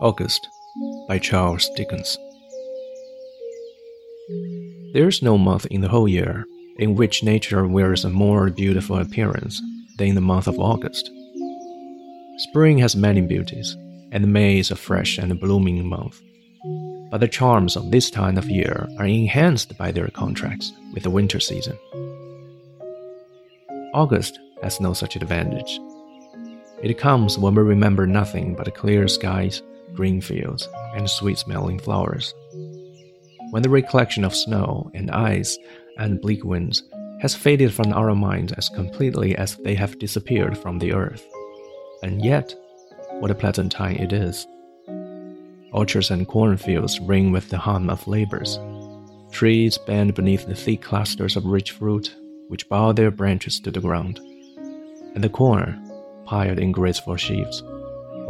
August by Charles Dickens. There is no month in the whole year in which nature wears a more beautiful appearance than in the month of August. Spring has many beauties, and May is a fresh and blooming month. But the charms of this time of year are enhanced by their contrast with the winter season. August has no such advantage. It comes when we remember nothing but clear skies, green fields, and sweet smelling flowers. When the recollection of snow and ice and bleak winds has faded from our minds as completely as they have disappeared from the earth. And yet, what a pleasant time it is! Orchards and cornfields ring with the hum of labors. Trees bend beneath the thick clusters of rich fruit, which bow their branches to the ground. And the corn, piled in graceful sheaves,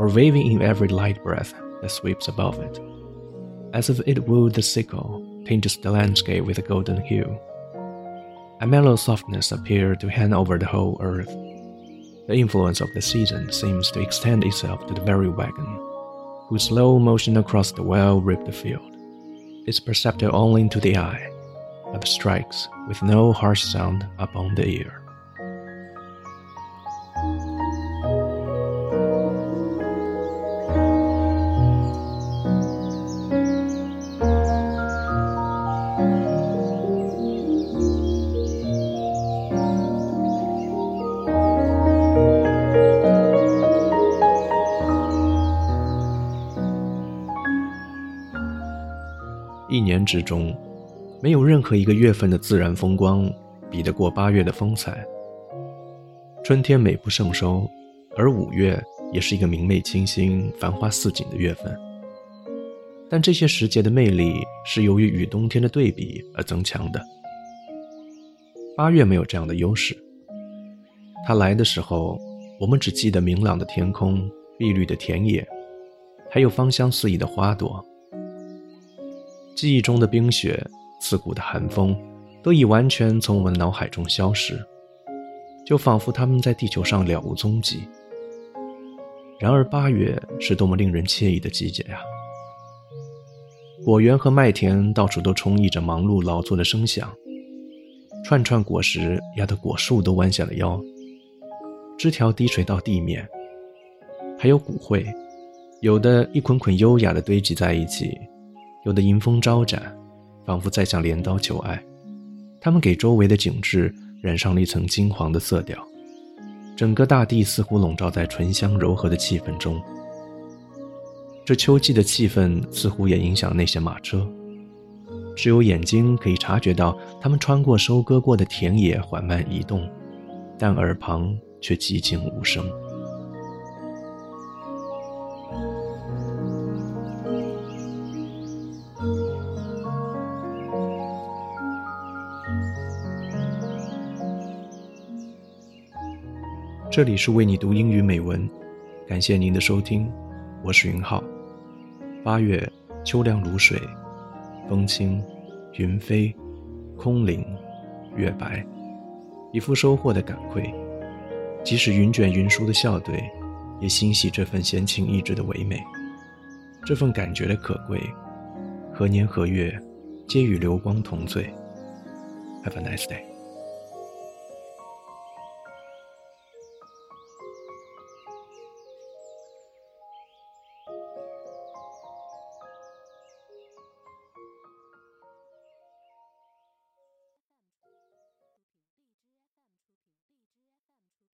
or waving in every light breath that sweeps above it, as if it would the sickle, tinges the landscape with a golden hue. A mellow softness appeared to hang over the whole earth. The influence of the season seems to extend itself to the very wagon, whose slow motion across the well-ribbed field is perceptible only to the eye, but strikes with no harsh sound upon the ear. 年之中，没有任何一个月份的自然风光比得过八月的风采。春天美不胜收，而五月也是一个明媚清新、繁花似锦的月份。但这些时节的魅力是由于与冬天的对比而增强的。八月没有这样的优势。它来的时候，我们只记得明朗的天空、碧绿的田野，还有芳香四溢的花朵。记忆中的冰雪、刺骨的寒风，都已完全从我们脑海中消失，就仿佛他们在地球上了无踪迹。然而八月是多么令人惬意的季节呀！果园和麦田到处都充溢着忙碌劳作的声响，串串果实压得果树都弯下了腰，枝条低垂到地面，还有谷穗，有的一捆捆优雅地堆积在一起。有的迎风招展，仿佛在向镰刀求爱。它们给周围的景致染上了一层金黄的色调，整个大地似乎笼罩在醇香柔和的气氛中。这秋季的气氛似乎也影响那些马车，只有眼睛可以察觉到它们穿过收割过的田野缓慢移动，但耳旁却寂静无声。这里是为你读英语美文，感谢您的收听，我是云浩。八月，秋凉如水，风轻，云飞，空灵，月白，一副收获的感愧。即使云卷云舒的笑对，也欣喜这份闲情逸致的唯美，这份感觉的可贵。何年何月，皆与流光同醉。Have a nice day.